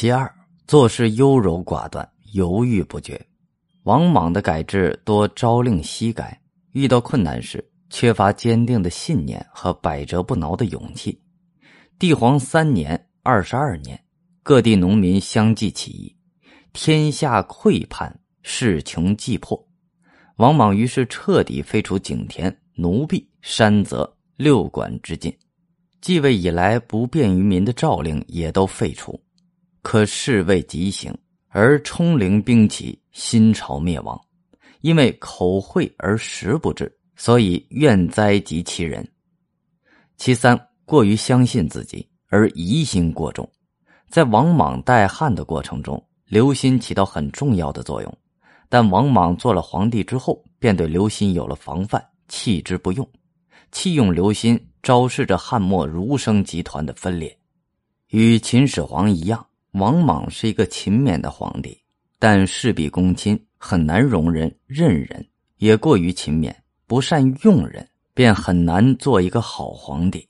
其二，做事优柔寡断，犹豫不决。王莽的改制多朝令夕改，遇到困难时缺乏坚定的信念和百折不挠的勇气。帝皇三年（二十二年），各地农民相继起义，天下溃叛，势穷计破。王莽于是彻底废除井田、奴婢、山泽、六管之禁，继位以来不便于民的诏令也都废除。可事未及行，而冲陵兵起，新朝灭亡。因为口惠而实不至，所以怨哉及其人。其三，过于相信自己而疑心过重。在王莽代汉的过程中，刘歆起到很重要的作用。但王莽做了皇帝之后，便对刘歆有了防范，弃之不用。弃用刘歆，昭示着汉末儒生集团的分裂。与秦始皇一样。王莽是一个勤勉的皇帝，但事必躬亲，很难容人任人，也过于勤勉，不善用人，便很难做一个好皇帝。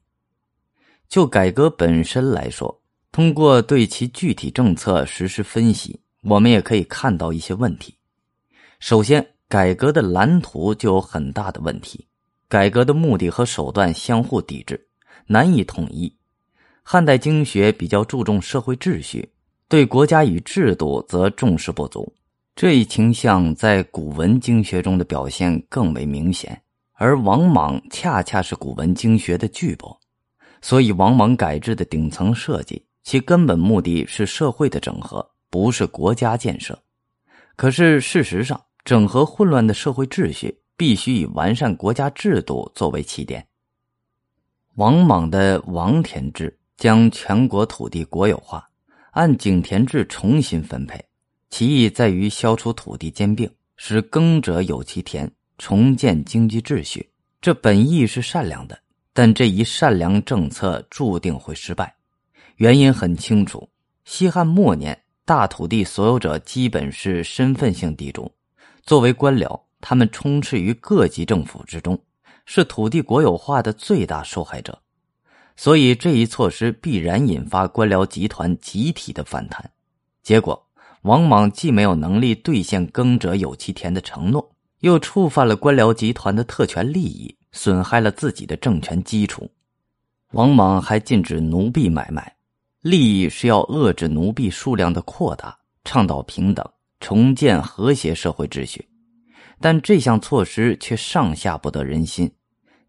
就改革本身来说，通过对其具体政策实施分析，我们也可以看到一些问题。首先，改革的蓝图就有很大的问题，改革的目的和手段相互抵制，难以统一。汉代经学比较注重社会秩序。对国家与制度则重视不足，这一倾向在古文经学中的表现更为明显。而王莽恰恰是古文经学的巨擘，所以王莽改制的顶层设计，其根本目的是社会的整合，不是国家建设。可是事实上，整合混乱的社会秩序，必须以完善国家制度作为起点。王莽的王田制将全国土地国有化。按井田制重新分配，其意在于消除土地兼并，使耕者有其田，重建经济秩序。这本意是善良的，但这一善良政策注定会失败。原因很清楚：西汉末年，大土地所有者基本是身份性地主，作为官僚，他们充斥于各级政府之中，是土地国有化的最大受害者。所以这一措施必然引发官僚集团集体的反弹，结果王莽既没有能力兑现“耕者有其田”的承诺，又触犯了官僚集团的特权利益，损害了自己的政权基础。王莽还禁止奴婢买卖，利益是要遏制奴婢数量的扩大，倡导平等，重建和谐社会秩序。但这项措施却上下不得人心，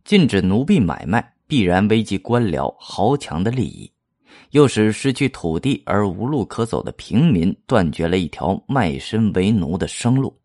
禁止奴婢买卖。必然危及官僚豪强的利益，又使失去土地而无路可走的平民断绝了一条卖身为奴的生路。